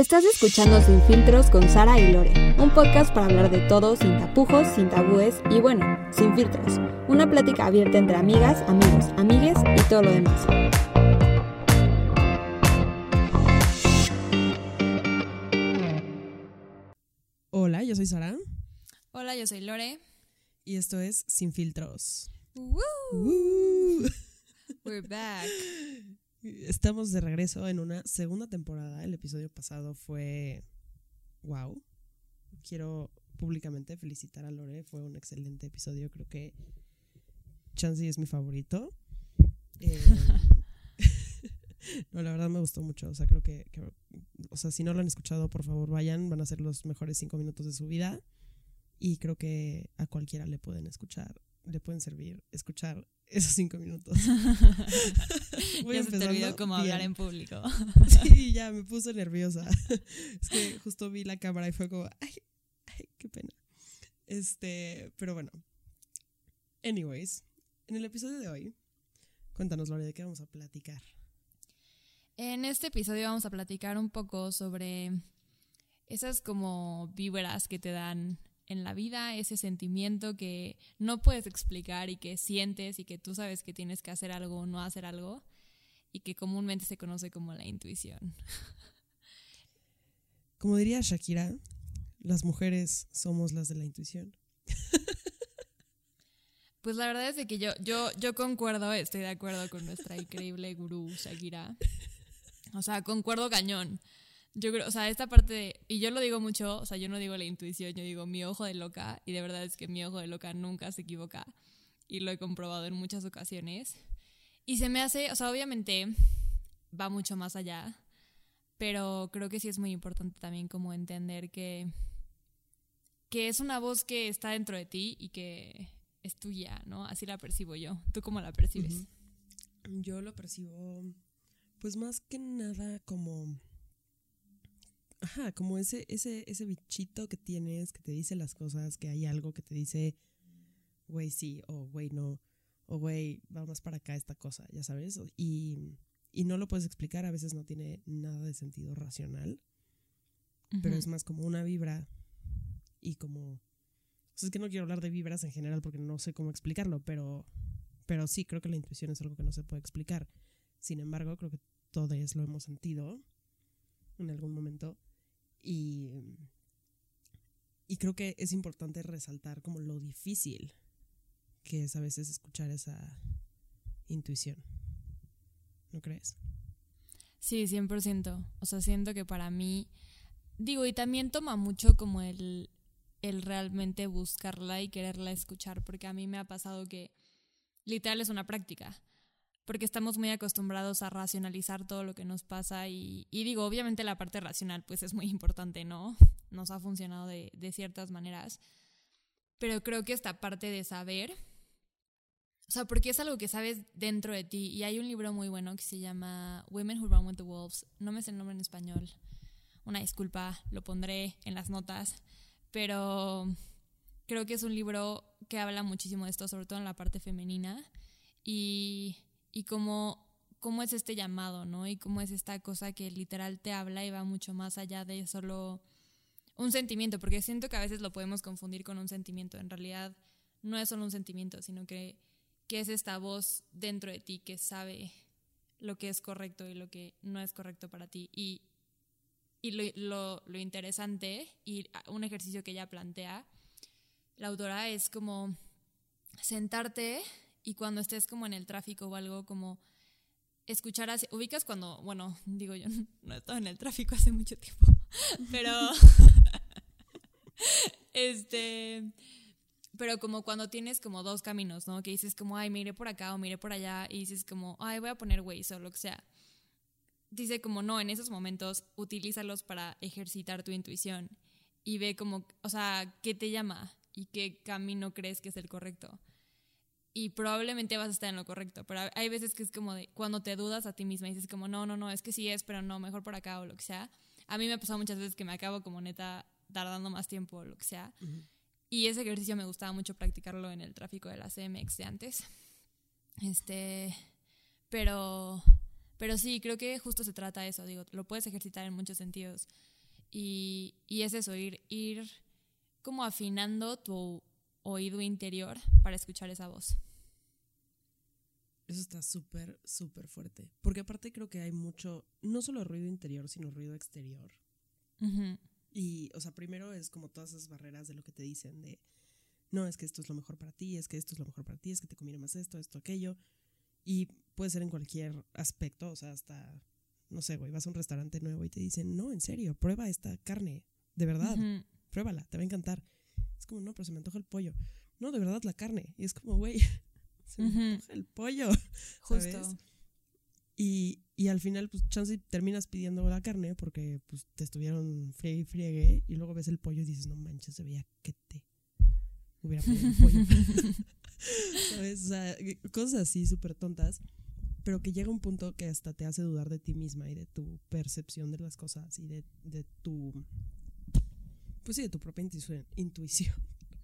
Estás escuchando Sin Filtros con Sara y Lore, un podcast para hablar de todo sin tapujos, sin tabúes y bueno, sin filtros. Una plática abierta entre amigas, amigos, amigues y todo lo demás. Hola, yo soy Sara Hola, yo soy Lore. y esto es Sin Filtros. Woo! ¡Woo! We're back. Estamos de regreso en una segunda temporada. El episodio pasado fue wow. Quiero públicamente felicitar a Lore. Fue un excelente episodio. Creo que Chansey es mi favorito. Eh, no, la verdad me gustó mucho. O sea, creo que, que- o sea, si no lo han escuchado, por favor vayan. Van a ser los mejores cinco minutos de su vida. Y creo que a cualquiera le pueden escuchar, le pueden servir escuchar esos cinco minutos. Voy ya se te olvidó cómo hablar en público. Sí, ya me puse nerviosa. Es que justo vi la cámara y fue como, ay, ay, qué pena. Este, pero bueno. Anyways, en el episodio de hoy, cuéntanos, Lore, de qué vamos a platicar. En este episodio vamos a platicar un poco sobre esas como víveras que te dan en la vida, ese sentimiento que no puedes explicar y que sientes y que tú sabes que tienes que hacer algo o no hacer algo y que comúnmente se conoce como la intuición. Como diría Shakira, las mujeres somos las de la intuición. Pues la verdad es de que yo, yo, yo concuerdo, estoy de acuerdo con nuestra increíble gurú Shakira. O sea, concuerdo cañón. Yo creo, o sea, esta parte de, y yo lo digo mucho, o sea, yo no digo la intuición, yo digo mi ojo de loca, y de verdad es que mi ojo de loca nunca se equivoca, y lo he comprobado en muchas ocasiones. Y se me hace, o sea, obviamente va mucho más allá, pero creo que sí es muy importante también como entender que, que es una voz que está dentro de ti y que es tuya, ¿no? Así la percibo yo. ¿Tú cómo la percibes? Yo lo percibo, pues más que nada como. Ajá, como ese, ese, ese bichito que tienes que te dice las cosas, que hay algo que te dice, güey, sí, o güey, no, o güey, va más para acá esta cosa, ya sabes. Y, y no lo puedes explicar, a veces no tiene nada de sentido racional, pero es más como una vibra y como... O sea, es que no quiero hablar de vibras en general porque no sé cómo explicarlo, pero, pero sí, creo que la intuición es algo que no se puede explicar. Sin embargo, creo que todos lo hemos sentido en algún momento y, y creo que es importante resaltar como lo difícil que es a veces escuchar esa intuición. ¿No crees? Sí, 100%. O sea, siento que para mí, digo, y también toma mucho como el, el realmente buscarla y quererla escuchar, porque a mí me ha pasado que literal es una práctica, porque estamos muy acostumbrados a racionalizar todo lo que nos pasa y, digo, obviamente la parte racional pues es muy importante, ¿no? Nos ha funcionado de, de ciertas maneras, pero creo que esta parte de saber, o sea, porque es algo que sabes dentro de ti. Y hay un libro muy bueno que se llama Women Who Run with the Wolves. No me sé el nombre en español. Una disculpa, lo pondré en las notas. Pero creo que es un libro que habla muchísimo de esto, sobre todo en la parte femenina. Y, y cómo, cómo es este llamado, ¿no? Y cómo es esta cosa que literal te habla y va mucho más allá de solo un sentimiento. Porque siento que a veces lo podemos confundir con un sentimiento. En realidad no es solo un sentimiento, sino que que es esta voz dentro de ti que sabe lo que es correcto y lo que no es correcto para ti. Y, y lo, lo, lo interesante y un ejercicio que ella plantea, la autora, es como sentarte y cuando estés como en el tráfico o algo, como escuchar así, ubicas cuando, bueno, digo yo, no he estado en el tráfico hace mucho tiempo, pero, este, pero como cuando tienes como dos caminos, ¿no? Que dices como, ay, mire por acá o mire por allá, y dices como, ay, voy a poner Waze o lo que sea. Dice como, no, en esos momentos utilízalos para ejercitar tu intuición y ve como, o sea, qué te llama y qué camino crees que es el correcto. Y probablemente vas a estar en lo correcto, pero hay veces que es como de, cuando te dudas a ti misma y dices como, no, no, no, es que sí es, pero no, mejor por acá o lo que sea. A mí me ha pasado muchas veces que me acabo como neta tardando más tiempo o lo que sea. Y ese ejercicio me gustaba mucho practicarlo en el tráfico de la CMX de antes. Este, pero, Pero sí, creo que justo se trata de eso, digo, lo puedes ejercitar en muchos sentidos. Y, y es eso, ir, ir como afinando tu oído interior para escuchar esa voz. Eso está súper, súper fuerte. Porque aparte creo que hay mucho, no solo ruido interior, sino ruido exterior. Y, o sea, primero es como todas esas barreras de lo que te dicen, de, no, es que esto es lo mejor para ti, es que esto es lo mejor para ti, es que te conviene más esto, esto, aquello. Y puede ser en cualquier aspecto, o sea, hasta, no sé, güey, vas a un restaurante nuevo y te dicen, no, en serio, prueba esta carne, de verdad, pruébala, te va a encantar. Es como, no, pero se me antoja el pollo. No, de verdad la carne. Y es como, güey, se me antoja el pollo. Justo. Y, y, al final, pues, chance terminas pidiendo la carne porque pues, te estuvieron friegue y friegue. Y luego ves el pollo y dices, no manches, se veía que te hubiera pedido el pollo. ¿Sabes? O sea, cosas así súper tontas. Pero que llega un punto que hasta te hace dudar de ti misma y de tu percepción de las cosas y de, de tu pues sí, de tu propia intuición.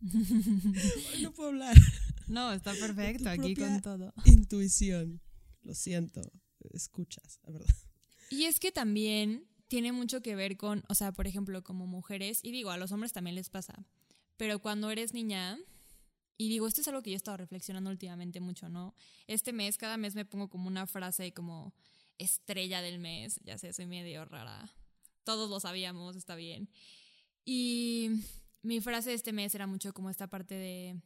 no puedo hablar. No, está perfecto aquí con todo. Intuición. Lo siento. Escuchas, la verdad. Y es que también tiene mucho que ver con, o sea, por ejemplo, como mujeres, y digo, a los hombres también les pasa, pero cuando eres niña, y digo, esto es algo que yo he estado reflexionando últimamente mucho, ¿no? Este mes, cada mes me pongo como una frase como estrella del mes, ya sé, soy medio rara. Todos lo sabíamos, está bien. Y mi frase de este mes era mucho como esta parte de,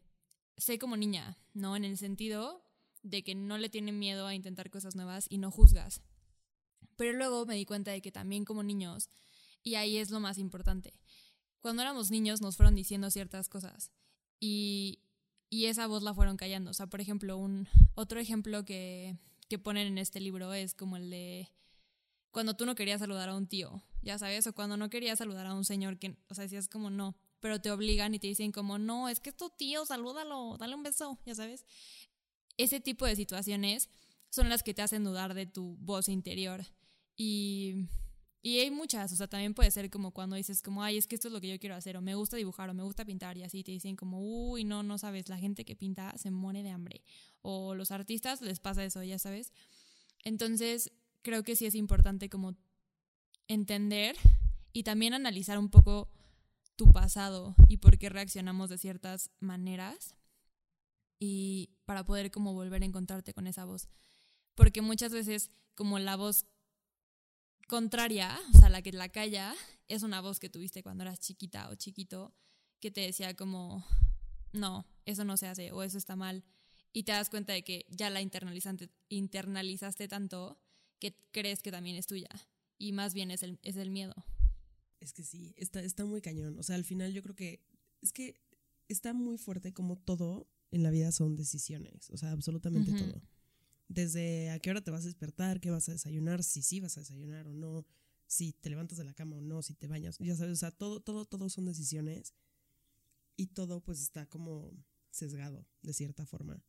sé como niña, ¿no? En el sentido de que no le tienen miedo a intentar cosas nuevas y no juzgas. Pero luego me di cuenta de que también como niños, y ahí es lo más importante, cuando éramos niños nos fueron diciendo ciertas cosas y, y esa voz la fueron callando. O sea, por ejemplo, un otro ejemplo que, que ponen en este libro es como el de cuando tú no querías saludar a un tío, ya sabes, o cuando no querías saludar a un señor que, o sea, decías como no, pero te obligan y te dicen como no, es que es tu tío, salúdalo, dale un beso, ya sabes. Ese tipo de situaciones son las que te hacen dudar de tu voz interior. Y, y hay muchas, o sea, también puede ser como cuando dices como, ay, es que esto es lo que yo quiero hacer, o me gusta dibujar, o me gusta pintar, y así te dicen como, uy, no, no sabes, la gente que pinta se muere de hambre. O los artistas les pasa eso, ya sabes. Entonces, creo que sí es importante como entender y también analizar un poco tu pasado y por qué reaccionamos de ciertas maneras y para poder como volver a encontrarte con esa voz. Porque muchas veces como la voz contraria, o sea, la que la calla, es una voz que tuviste cuando eras chiquita o chiquito que te decía como, no, eso no se hace o eso está mal. Y te das cuenta de que ya la internalizaste, internalizaste tanto que crees que también es tuya. Y más bien es el, es el miedo. Es que sí, está, está muy cañón. O sea, al final yo creo que es que está muy fuerte como todo en la vida son decisiones. O sea, absolutamente todo. Desde a qué hora te vas a despertar, qué vas a desayunar, si sí vas a desayunar o no, si te levantas de la cama o no, si te bañas. Ya sabes, o sea, todo, todo, todo son decisiones. Y todo pues está como sesgado de cierta forma.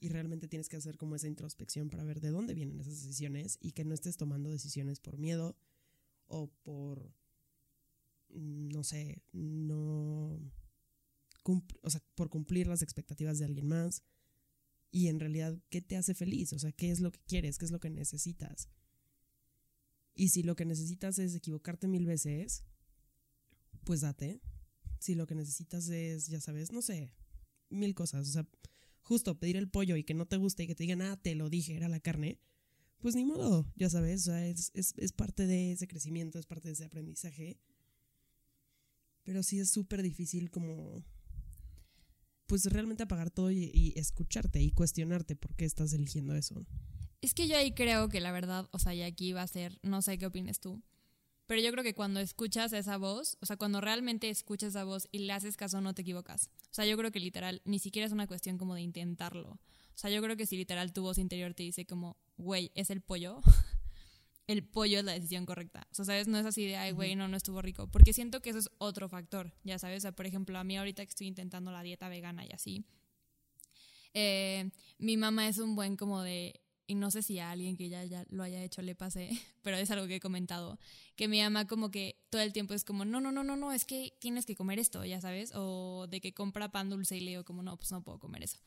Y realmente tienes que hacer como esa introspección para ver de dónde vienen esas decisiones y que no estés tomando decisiones por miedo o por, mm, no sé, no... O sea, por cumplir las expectativas de alguien más. Y en realidad, ¿qué te hace feliz? O sea, ¿qué es lo que quieres? ¿Qué es lo que necesitas? Y si lo que necesitas es equivocarte mil veces, pues date. Si lo que necesitas es, ya sabes, no sé, mil cosas. O sea, justo pedir el pollo y que no te guste y que te digan, ah, te lo dije, era la carne, pues ni modo, ya sabes, o sea, es, es, parte de ese crecimiento, es parte de ese aprendizaje. Pero sí es súper difícil como, pues realmente apagar todo y, y, escucharte y cuestionarte por qué estás eligiendo eso. Es que yo ahí creo que la verdad, o sea, y aquí va a ser, no sé qué opines tú, pero yo creo que cuando escuchas esa voz, o sea, cuando realmente escuchas esa voz y le haces caso, no te equivocas. O sea, yo creo que literal, ni siquiera es una cuestión como de intentarlo. O sea, yo creo que si literal tu voz interior te dice como, güey, es el pollo, el pollo es la decisión correcta. O sea, ¿sabes? No es así de, ay, güey, no, no estuvo rico. Porque siento que eso es otro factor, ya sabes. O sea, por ejemplo, a mí ahorita que estoy intentando la dieta vegana y así, eh, mi mamá es un buen como de y no sé si a alguien que ya, ya lo haya hecho le pase, pero es algo que he comentado, que mi mamá como que todo el tiempo es como, no, no, no, no, no, es que tienes que comer esto, ya sabes, o de que compra pan dulce y le digo como, no, pues no puedo comer eso.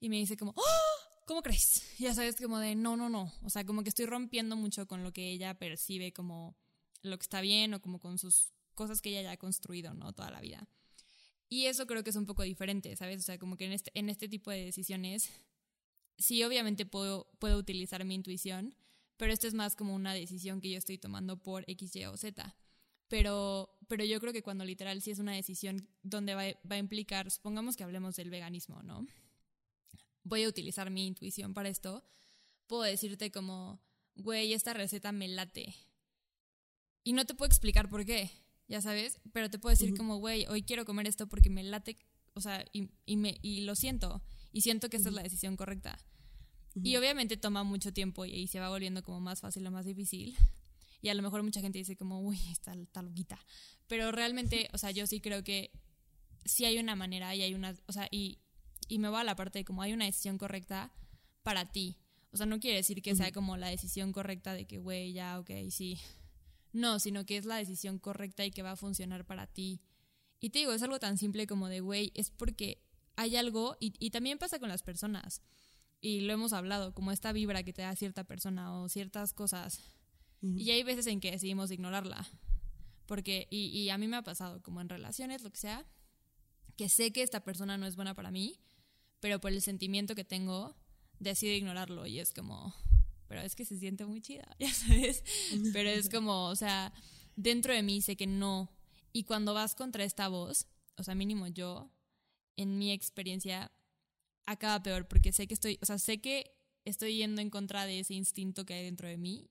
Y me dice como, ¡Oh! ¿cómo crees? Ya sabes, como de, no, no, no. O sea, como que estoy rompiendo mucho con lo que ella percibe como lo que está bien o como con sus cosas que ella ya ha construido, ¿no? Toda la vida. Y eso creo que es un poco diferente, ¿sabes? O sea, como que en este, en este tipo de decisiones, sí, obviamente puedo, puedo utilizar mi intuición, pero esto es más como una decisión que yo estoy tomando por X, Y o Z. Pero, pero yo creo que cuando literal sí es una decisión donde va, va a implicar, supongamos que hablemos del veganismo, ¿no? Voy a utilizar mi intuición para esto. Puedo decirte como, güey, esta receta me late. Y no te puedo explicar por qué, ya sabes, pero te puedo decir como, güey, hoy quiero comer esto porque me late, o sea, y, y, me, y lo siento, y siento que esta es la decisión correcta. Y obviamente toma mucho tiempo y, se va volviendo como más fácil o más difícil. Y a lo mejor mucha gente dice como, uy, está, está loquita. Pero realmente, o sea, yo sí creo que sí hay una manera y hay una, o sea, y, y me va a la parte de como hay una decisión correcta para ti. O sea, no quiere decir que sea como la decisión correcta de que, güey, ya, ok, sí. No, sino que es la decisión correcta y que va a funcionar para ti. Y te digo, es algo tan simple como de, güey, es porque hay algo, y, y también pasa con las personas y lo hemos hablado, como esta vibra que te da cierta persona o ciertas cosas. Y hay veces en que decidimos ignorarla. Porque, y, y, a mí me ha pasado, como en relaciones, lo que sea, que sé que esta persona no es buena para mí, pero por el sentimiento que tengo, decido ignorarlo y es como, pero es que se siente muy chida, ya sabes. Pero es como, o sea, dentro de mí sé que no. Y cuando vas contra esta voz, o sea, mínimo yo, en mi experiencia, acaba peor porque sé que estoy, o sea, sé que estoy yendo en contra de ese instinto que hay dentro de mí.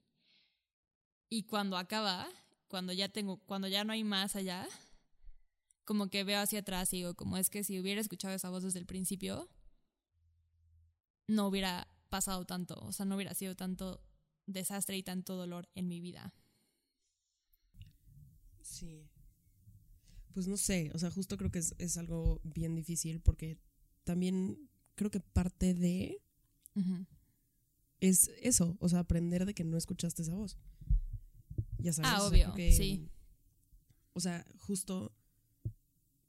Y cuando acaba, cuando ya tengo, cuando ya no hay más allá, como que veo hacia atrás y digo, como es que si hubiera escuchado esa voz desde el principio, no hubiera pasado tanto, o sea, no hubiera sido tanto desastre y tanto dolor en mi vida. Sí. Pues no sé, o sea, justo creo que es, es algo bien difícil porque también creo que parte de es eso, o sea, aprender de que no escuchaste esa voz. Ya sabes. Ah, obvio, sí. O sea, justo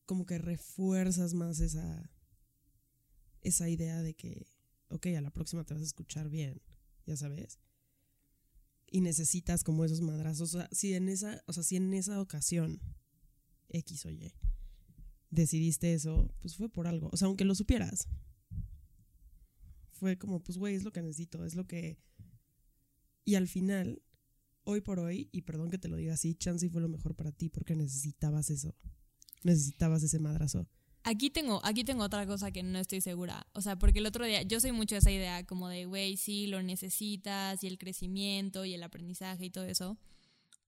como que refuerzas más esa, esa idea de que, ok, a la próxima te vas a escuchar bien, ya sabes. Y necesitas como esos madrazos. O sea, si en esa, o sea, si en esa ocasión, X o Y, decidiste eso, pues fue por algo. O sea, aunque lo supieras, fue como, pues, güey, es lo que necesito, es lo que... Y al final, hoy por hoy, y perdón que te lo diga así, Chansey fue lo mejor para ti porque necesitabas eso. Necesitabas ese madrazo. Aquí tengo, aquí tengo otra cosa que no estoy segura. O sea, porque el otro día, yo soy mucho esa idea como de, güey, sí, lo necesitas, y el crecimiento, y el aprendizaje y todo eso.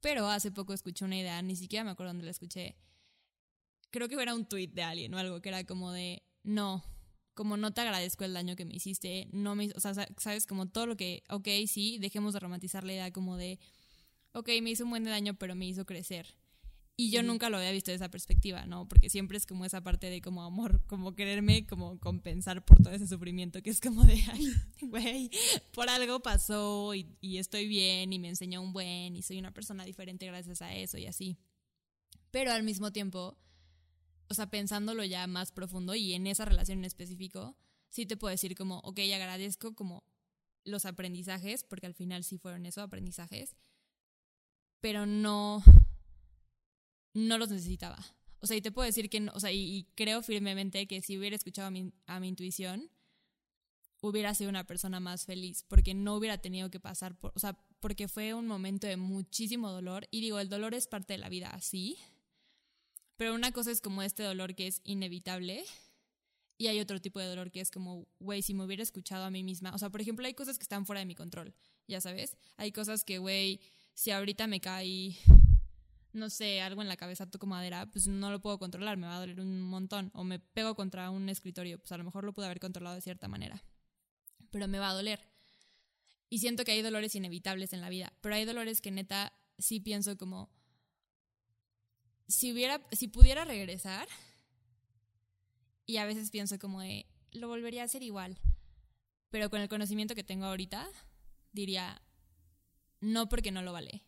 Pero hace poco escuché una idea, ni siquiera me acuerdo dónde la escuché. Creo que era un tweet de alguien o algo que era como de, no, como no te agradezco el daño que me hiciste, no me, o sea, sabes, como todo lo que, ok, sí, dejemos de romantizar la idea como de, ok, me hizo un buen daño, pero me hizo crecer. Y yo nunca lo había visto de esa perspectiva, ¿no? Porque siempre es como esa parte de como amor, como quererme, como compensar por todo ese sufrimiento, que es como de, ay, güey, por algo pasó y, y estoy bien y me enseñó un buen y soy una persona diferente gracias a eso y así. Pero al mismo tiempo, o sea, pensándolo ya más profundo y en esa relación en específico, sí te puedo decir como, ok, agradezco como los aprendizajes, porque al final sí fueron eso, aprendizajes, pero no, no los necesitaba. O sea, y te puedo decir que, no, o sea, y, creo firmemente que si hubiera escuchado a mi, a mi intuición, hubiera sido una persona más feliz, porque no hubiera tenido que pasar por, o sea, porque fue un momento de muchísimo dolor, y digo, el dolor es parte de la vida, sí, pero una cosa es como este dolor que es inevitable y hay otro tipo de dolor que es como, güey, si me hubiera escuchado a mí misma. O sea, por ejemplo, hay cosas que están fuera de mi control, ya sabes. Hay cosas que, güey, si ahorita me cae, no sé, algo en la cabeza, toco madera, pues no lo puedo controlar, me va a doler un montón. O me pego contra un escritorio, pues a lo mejor lo pude haber controlado de cierta manera. Pero me va a doler. Y siento que hay dolores inevitables en la vida, pero hay dolores que neta sí pienso como, si hubiera, si pudiera regresar, y a veces pienso como de, lo volvería a hacer igual, pero con el conocimiento que tengo ahorita, diría, no porque no lo vale.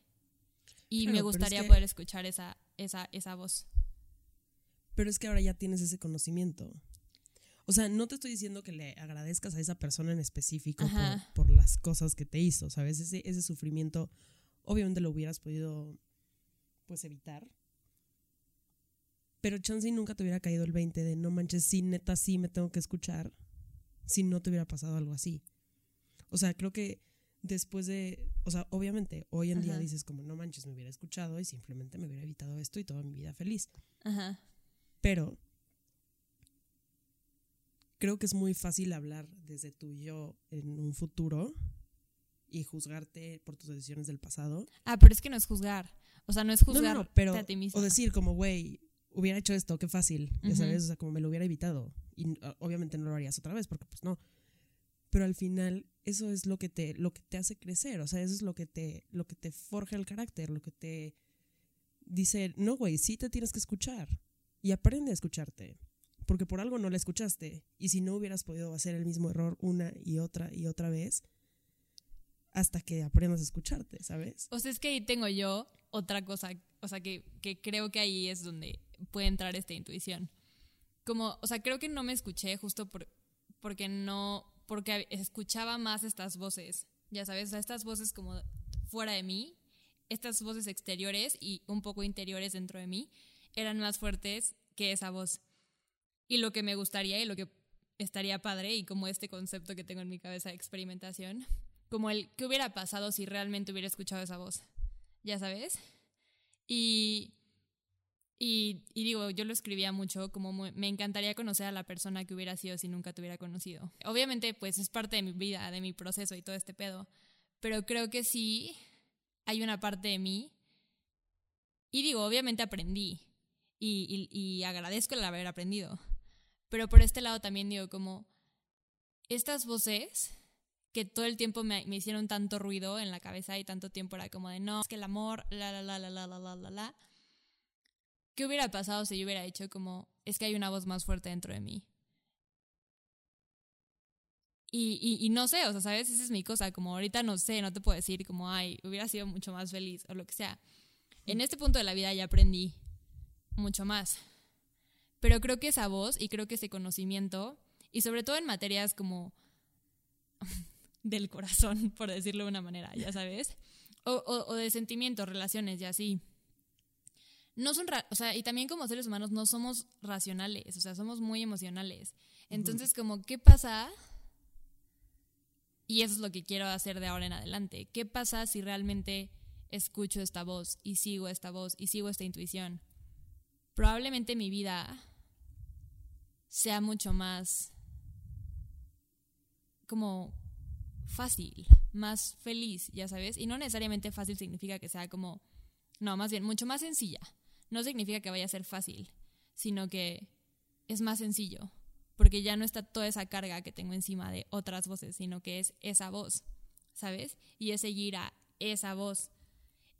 Y me gustaría poder escuchar esa, esa, esa voz. Pero es que ahora ya tienes ese conocimiento. O sea, no te estoy diciendo que le agradezcas a esa persona en específico por, por las cosas que te hizo, ¿sabes? Ese, ese sufrimiento, obviamente lo hubieras podido, pues, evitar. Pero chance y nunca te hubiera caído el 20 de no manches, sí, neta, sí me tengo que escuchar si no te hubiera pasado algo así. O sea, creo que después de, o sea, obviamente hoy en día dices como no manches, me hubiera escuchado y simplemente me hubiera evitado esto y toda mi vida feliz. Ajá. Pero creo que es muy fácil hablar desde tu yo en un futuro y juzgarte por tus decisiones del pasado. Ah, pero es que no es juzgar. O sea, no es No, juzgar no, no, pero a ti mismo. o decir como, güey, hubiera hecho esto, qué fácil, ya sabes, o sea, como me lo hubiera evitado y obviamente no lo harías otra vez porque pues no. Pero al final eso es lo que te lo que te hace crecer, o sea, eso es lo que te lo que te forja el carácter, lo que te dice, "No, güey, sí te tienes que escuchar y aprende a escucharte." Porque por algo no la escuchaste y si no hubieras podido hacer el mismo error una y otra y otra vez hasta que aprendas a escucharte, ¿sabes? O sea, es que ahí tengo yo otra cosa, o sea, que, que creo que ahí es donde puede entrar esta intuición. Como, o sea, creo que no me escuché justo por, porque no, porque escuchaba más estas voces, ya sabes, o sea, estas voces como fuera de mí, estas voces exteriores y un poco interiores dentro de mí, eran más fuertes que esa voz. Y lo que me gustaría y lo que estaría padre y como este concepto que tengo en mi cabeza de experimentación, como el qué hubiera pasado si realmente hubiera escuchado esa voz, ya sabes. Y, y, y digo, yo lo escribía mucho, como me encantaría conocer a la persona que hubiera sido si nunca te hubiera conocido. Obviamente, pues es parte de mi vida, de mi proceso y todo este pedo, pero creo que sí hay una parte de mí. Y digo, obviamente aprendí y, y agradezco el haber aprendido. Pero por este lado también digo, como estas voces que todo el tiempo me, me hicieron tanto ruido en la cabeza y tanto tiempo era como de no, es que el amor, la, la, la, la, la, la, la, la. ¿Qué hubiera pasado si yo hubiera hecho como, es que hay una voz más fuerte dentro de mí? Y, y, y no sé, o sea, ¿sabes? Esa es mi cosa, como ahorita no sé, no te puedo decir como, ay, hubiera sido mucho más feliz o lo que sea. En este punto de la vida ya aprendí mucho más. Pero creo que esa voz y creo que ese conocimiento, y sobre todo en materias como del corazón, por decirlo de una manera, ya sabes, o, o, o de sentimientos, relaciones y así. No son, o sea, y también como seres humanos no somos racionales, o sea, somos muy emocionales. Entonces, como, ¿qué pasa? Y eso es lo que quiero hacer de ahora en adelante. ¿Qué pasa si realmente escucho esta voz y sigo esta voz y sigo esta intuición? Probablemente mi vida sea mucho más como fácil, más feliz, ya sabes. Y no necesariamente fácil significa que sea como, no, más bien mucho más sencilla. No significa que vaya a ser fácil, sino que es más sencillo, porque ya no está toda esa carga que tengo encima de otras voces, sino que es esa voz, ¿sabes? Y es seguir a esa voz.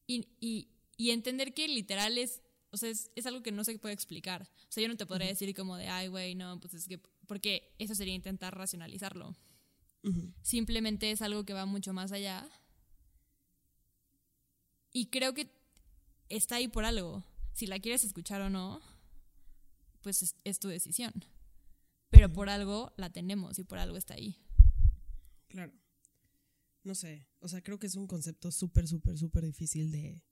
Y, y, y entender que literal es, o sea, es, es algo que no se puede explicar. O sea, yo no te podría decir como de, ay, güey, no, pues es que, porque eso sería intentar racionalizarlo. Simplemente es algo que va mucho más allá. Y creo que está ahí por algo. Si la quieres escuchar o no, pues es, es tu decisión. Pero por algo la tenemos y por algo está ahí. Claro. No sé, o sea, creo que es un concepto súper, súper, súper difícil de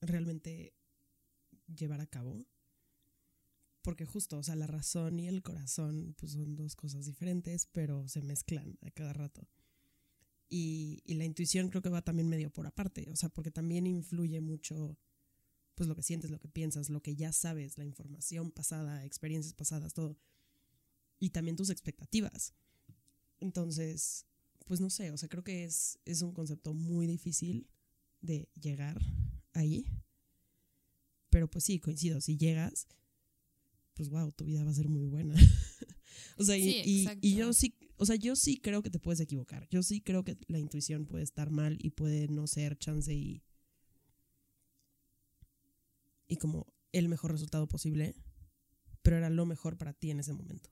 realmente llevar a cabo. Porque justo, o sea, la razón y el corazón pues son dos cosas diferentes, pero se mezclan a cada rato. Y, y la intuición creo que va también medio por aparte, o sea, porque también influye mucho pues lo que sientes, lo que piensas, lo que ya sabes, la información pasada, experiencias pasadas, todo. Y también tus expectativas. Entonces, pues no sé, o sea, creo que es, es un concepto muy difícil de llegar ahí. Pero pues sí, coincido, si llegas, pues wow, tu vida va a ser muy buena. o sea, y, Sí, y- yo sí, o sea, yo sí creo que te puedes equivocar. Yo sí creo que la intuición puede estar mal y puede no ser chance y. Y como el mejor resultado posible, pero era lo mejor para ti en ese momento.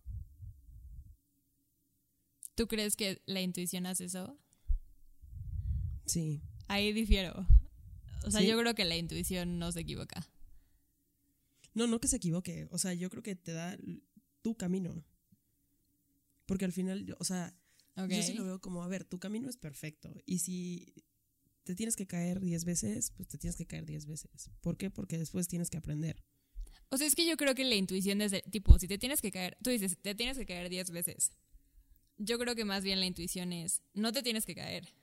¿Tú crees que la intuición hace eso? Sí. Ahí difiero. O sea, ¿Sí? yo creo que la intuición no se equivoca. No, no que se equivoque. O sea, yo creo que te da tu camino. Porque al final, o sea, yo sí lo veo como, a ver, tu camino es perfecto. Y si te tienes que caer 10 veces, pues te tienes que caer 10 veces. ¿Por qué? Porque después tienes que aprender. O sea, es que yo creo que la intuición desde, tipo, si te tienes que caer, tú dices, te tienes que caer 10 veces. Yo creo que más bien la intuición es, no te tienes que caer,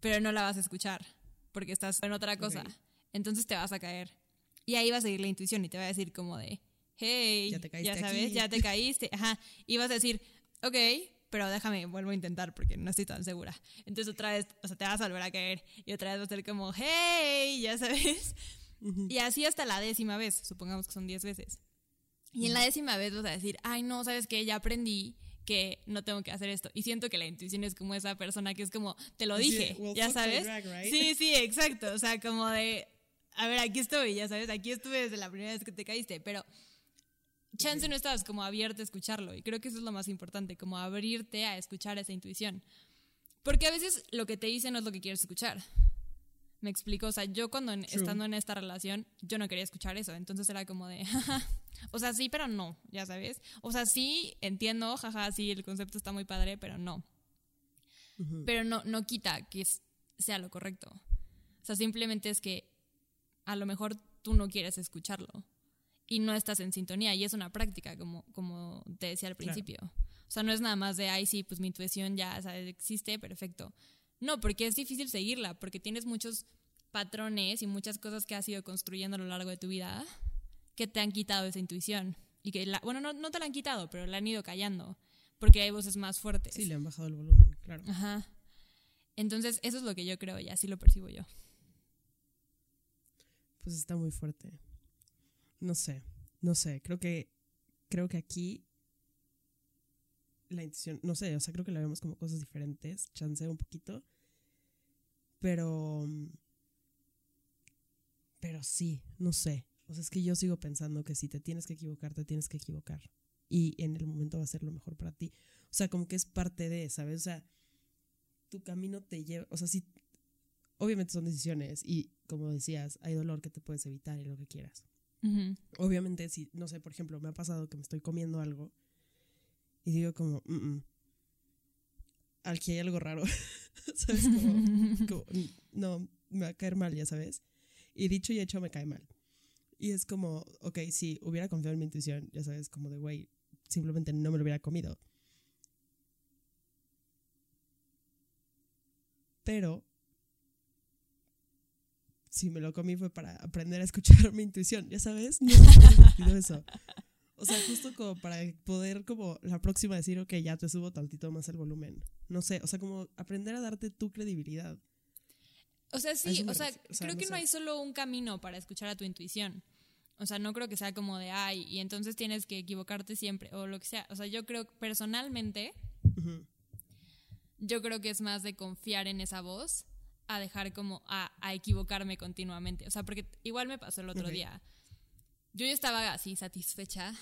pero no la vas a escuchar, porque estás en otra cosa. Entonces te vas a caer. Y ahí va a seguir la intuición y te va a decir como de, hey, Ya te caíste sabes, aquí. ya te caíste. Ajá. Y vas a decir, ok, pero déjame, vuelvo a intentar porque no estoy tan segura. Entonces otra vez, o sea, te vas a volver a caer y otra vez va a ser como, hey, ya sabes. Y así hasta la décima vez, supongamos que son 10 veces. Y en la décima vez vas a decir, ay, no, ¿sabes qué? Ya aprendí que no tengo que hacer esto. Y siento que la intuición es como esa persona que es como, te lo dije, "Well, ya sabes. drag, right?" Sí, sí, exacto. O sea, como de, a ver, aquí estoy, ya sabes, aquí estuve desde la primera vez que te caíste, pero chance no estabas como abierta a escucharlo. Y creo que eso es lo más importante, como abrirte a escuchar esa intuición. Porque a veces lo que te dice no es lo que quieres escuchar. Me explico, o sea, yo cuando en- estando en esta relación, yo no quería escuchar eso, entonces era como de, jaja, o sea, sí, pero no, ya sabes. O sea, sí, entiendo, jaja, sí, el concepto está muy padre, pero no. Ujú. Pero no, no quita que sea lo correcto. O sea, simplemente es que a lo mejor tú no quieres escucharlo y no estás en sintonía y es una práctica, como, como te decía al Claro. principio. O sea, no es nada más de, ay, sí, pues mi intuición ya ¿sabes? existe, perfecto. No, porque es difícil seguirla, porque tienes muchos patrones y muchas cosas que has ido construyendo a lo largo de tu vida que te han quitado esa intuición. Y que, la, bueno, no, no te la han quitado, pero la han ido callando, porque hay voces más fuertes. Sí, le han bajado el volumen, claro. Ajá. Entonces, eso es lo que yo creo y así lo percibo yo. Pues está muy fuerte. No sé, no sé. Creo que, creo que aquí la intuición, no sé, o sea, creo que la vemos como cosas diferentes, chanceo un poquito. Pero, pero sí, no sé. O sea, es que yo sigo pensando que si te tienes que equivocar, te tienes que equivocar. Y en el momento va a ser lo mejor para ti. O sea, como que es parte de, ¿sabes? O sea, tu camino te lleva, o sea, sí, obviamente son decisiones y como decías, hay dolor que te puedes evitar y lo que quieras. Obviamente, si, no sé, por ejemplo, me ha pasado que me estoy comiendo algo y digo como, "Mm, mm, aquí hay algo raro, ¿sabes? Como, como, "Mm, no, me va a caer mal, ya sabes. Y dicho y hecho me cae mal. Y es como, ok, si hubiera confiado en mi intuición, ya sabes, como de, güey, simplemente no me lo hubiera comido. Pero si me lo comí fue para aprender a escuchar mi intuición, ya sabes, no sentido eso. O sea, justo como para poder como la próxima decir, ok, ya te subo tantito más el volumen. No sé, o sea, como aprender a darte tu credibilidad. O sea, sí, me o sea, refiero, o sea, creo no que no hay solo un camino para escuchar a tu intuición. O sea, no creo que sea como de, ay, y entonces tienes que equivocarte siempre, o lo que sea. O sea, yo creo, personalmente, yo creo que es más de confiar en esa voz a dejar como a, a equivocarme continuamente. O sea, porque igual me pasó el otro día. Yo ya estaba así satisfecha,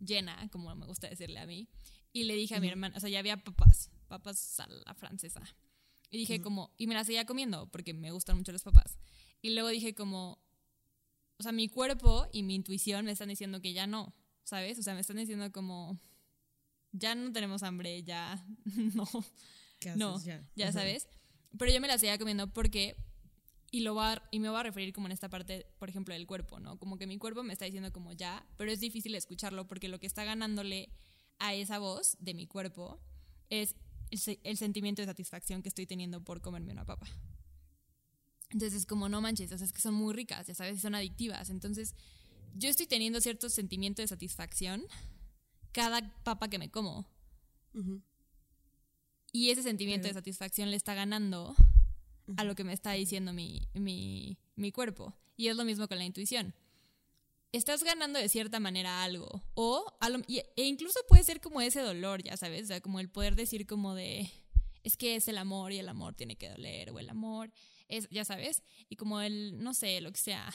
llena, como me gusta decirle a mí, y le dije a mi Ujú. hermana, o sea, ya había papas, papas a la francesa. Y dije Ujú. como, y me las seguía comiendo porque me gustan mucho las papas. Y luego dije como, o sea, mi cuerpo y mi intuición me están diciendo que ya no, ¿sabes? O sea, me están diciendo como, ya no tenemos hambre, ya no. ¿Qué haces No, ya? ya sabes. Pero yo me la seguía comiendo porque, y, lo va y me voy a referir como en esta parte, por ejemplo, del cuerpo, ¿no? Como que mi cuerpo me está diciendo como ya, pero es difícil escucharlo porque lo que está ganándole a esa voz de mi cuerpo es el, se- el sentimiento de satisfacción que estoy teniendo por comerme una papa. Entonces es como, no manches, o sea, es que son muy ricas, ya sabes, son adictivas. Entonces yo estoy teniendo cierto sentimiento de satisfacción cada papa que me como. Ujú. Y ese sentimiento Pero- de satisfacción le está ganando a lo que me está diciendo mi, mi, mi cuerpo. Y es lo mismo con la intuición. Estás ganando de cierta manera algo. O e incluso puede ser como ese dolor, ya sabes. O sea, como el poder decir como de, es que es el amor y el amor tiene que doler. O el amor es, ya sabes. Y como el, no sé, lo que sea.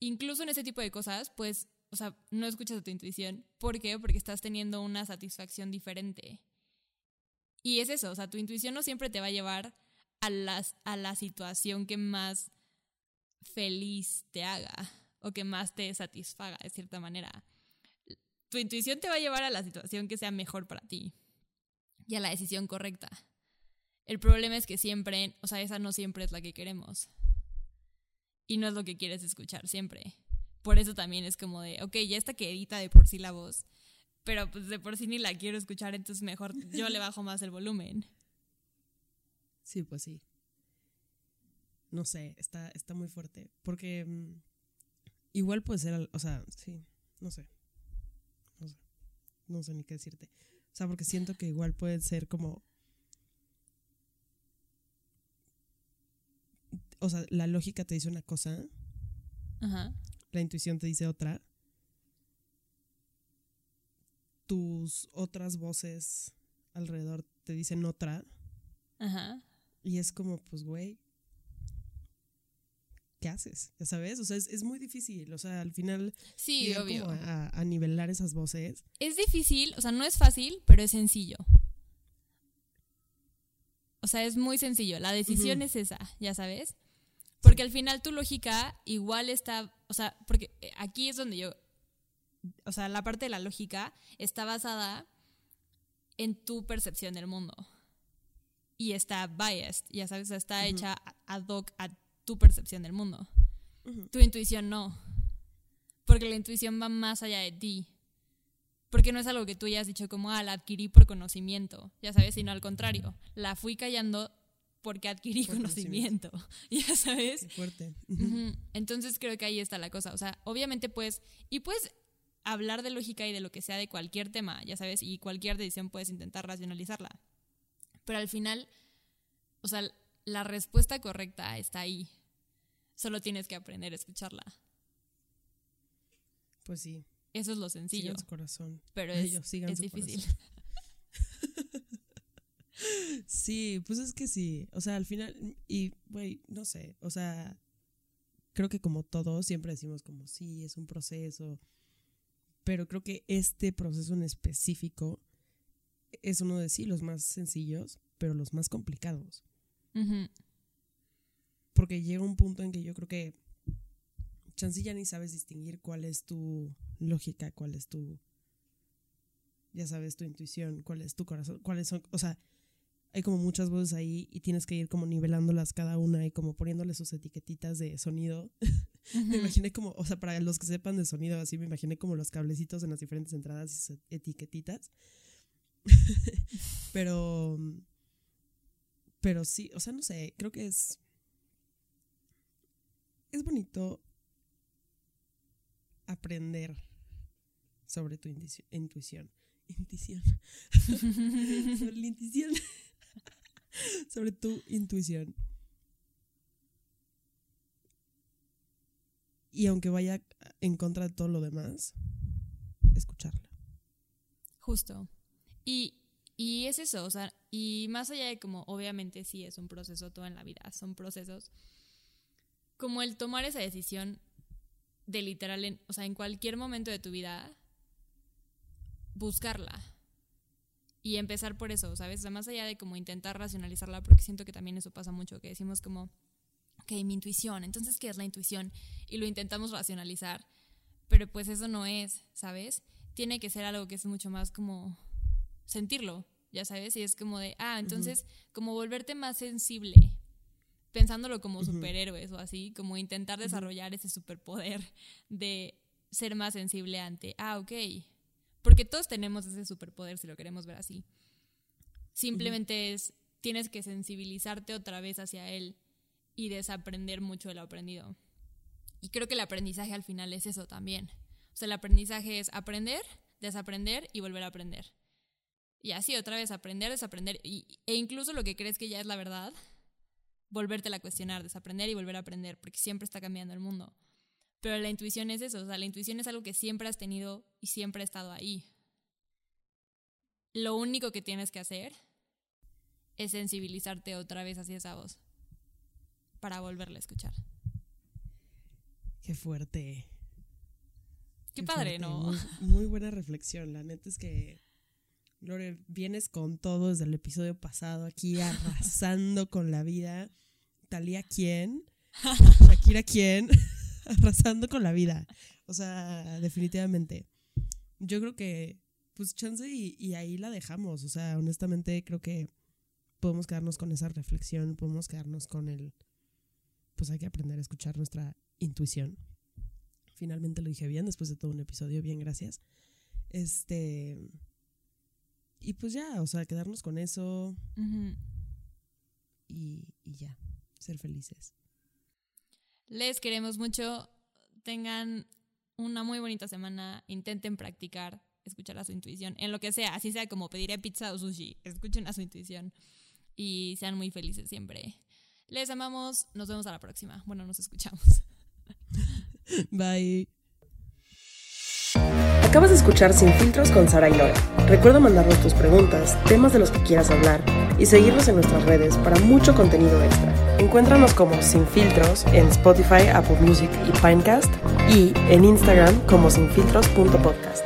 Incluso en ese tipo de cosas, pues, o sea, no escuchas a tu intuición. ¿Por qué? Porque estás teniendo una satisfacción diferente. Y es eso, o sea, tu intuición no siempre te va a llevar a, las, a la situación que más feliz te haga o que más te satisfaga de cierta manera. tu intuición te va a llevar a la situación que sea mejor para ti y a la decisión correcta. El problema es que siempre, o sea, esa no siempre es la que queremos. Y no es lo que quieres escuchar siempre. Por eso también es como de, ok, ya está que edita de por sí la voz, pero pues de por sí ni la quiero escuchar, entonces mejor yo le bajo más el volumen. Sí, pues sí. No sé, está, está muy fuerte. Porque mm, igual puede ser, o sea, sí, no sé. No sé. No sé ni qué decirte. O sea, porque siento que igual puede ser como... O sea, la lógica te dice una cosa, Ajá. la intuición te dice otra. Tus otras voces alrededor te dicen otra. Ajá. Y es como, pues, güey, ¿qué haces? Ya sabes, o sea, es, es muy difícil. O sea, al final, Sí, obvio. a, a nivelar esas voces. Es difícil, o sea, no es fácil, pero es sencillo. O sea, es muy sencillo. La decisión es esa, ya sabes. Porque al final tu lógica igual está, o sea, porque eh, aquí es donde yo, o sea, la parte de la lógica está basada en tu percepción del mundo. Y está biased, ya sabes, está Ujú. hecha a- ad hoc a tu percepción del mundo. Ujú. Tu intuición no. Porque la intuición va más allá de ti. Porque no es algo que tú hayas dicho como, ah, la adquirí por conocimiento, ya sabes, sino al contrario, la fui callando porque adquirí Por conocimiento, ya sabes. Qué fuerte. Ujú. Ujú. Entonces creo que ahí está la cosa. O sea, obviamente pues, y puedes hablar de lógica y de lo que sea de cualquier tema, ya sabes, y cualquier decisión puedes intentar racionalizarla. Pero al final, o sea, la respuesta correcta está ahí. Solo tienes que aprender a escucharla. Pues sí, Eso es lo sencillo, sigan su corazón. pero es, yo, sigan es su difícil. corazón. Sí, pues es que sí. O sea, al final, y, güey, no sé. O sea, creo que como todos siempre decimos como, sí, es un proceso. Pero creo que este proceso en específico es uno de sí los más sencillos, pero los más complicados. Porque llega un punto en que yo creo que chance ya ni sabes distinguir cuál es tu lógica, cuál es tu, ya sabes, tu intuición, cuál es tu corazón, cuáles son, o sea, hay como muchas voces ahí y tienes que ir como nivelándolas cada una y como poniéndole sus etiquetitas de sonido. Me imaginé como, o sea, para los que sepan de sonido, así me imaginé como los cablecitos en las diferentes entradas y sus etiquetitas. pero, pero sí, o sea, no sé, creo que es, es bonito aprender sobre tu intuición. Intuición. sobre la intuición. sobre tu intuición. Y aunque vaya en contra de todo lo demás, escucharla. Justo. Y, y es eso, o sea, y más allá de como, obviamente sí es un proceso todo en la vida, son procesos, como el tomar esa decisión de literal, o sea, en cualquier momento de tu vida, buscarla y empezar por eso, ¿sabes? O sea, más allá de como intentar racionalizarla, porque siento que también eso pasa mucho, que decimos como, ok, mi intuición, entonces, ¿qué es la intuición? Y lo intentamos racionalizar, pero pues eso no es, ¿sabes? Tiene que ser algo que es mucho más como sentirlo, ya sabes, y es como de, ah, entonces, como volverte más sensible, pensándolo como superhéroes o así, como intentar desarrollar ese superpoder de ser más sensible ante, ah, ok, porque todos tenemos ese superpoder si lo queremos ver así. Simplemente es, tienes que sensibilizarte otra vez hacia él y desaprender mucho de lo aprendido. Y creo que el aprendizaje al final es eso también. O sea, el aprendizaje es aprender, desaprender y volver a aprender. Y así otra vez aprender, desaprender y, e incluso lo que crees que ya es la verdad, volvértela a cuestionar, desaprender y volver a aprender, porque siempre está cambiando el mundo. Pero la intuición es eso, o sea, la intuición es algo que siempre has tenido y siempre ha estado ahí. Lo único que tienes que hacer es sensibilizarte otra vez hacia esa voz para volverla a escuchar. Qué fuerte. Qué Qué padre, fuerte, ¿no? Muy, muy buena reflexión. La neta es que, Lore, vienes con todo desde el episodio pasado aquí arrasando con la vida. Talía, ¿quién? Shakira, ¿quién? arrasando con la vida. O sea, definitivamente. yo creo que, pues chance y, y ahí la dejamos. O sea, honestamente creo que podemos quedarnos con esa reflexión, podemos quedarnos con el, pues hay que aprender a escuchar nuestra intuición. Finalmente lo dije bien después de todo un episodio, bien, gracias. Este, y pues ya, o sea, quedarnos con eso y, y ya, ser felices. Les queremos mucho. Tengan una muy bonita semana. Intenten practicar, escuchar a su intuición, en lo que sea, así sea como pediré pizza o sushi. Escuchen a su intuición y sean muy felices siempre. Les amamos. Nos vemos a la próxima. Bueno, nos escuchamos. Bye. Acabas de escuchar Sin Filtros con Sara y Lore. Recuerda mandarnos tus preguntas, temas de los que quieras hablar y seguirnos en nuestras redes para mucho contenido extra. Encuéntranos como Sin Filtros en Spotify, Apple Music y Pinecast y en Instagram como sinfiltros.podcast.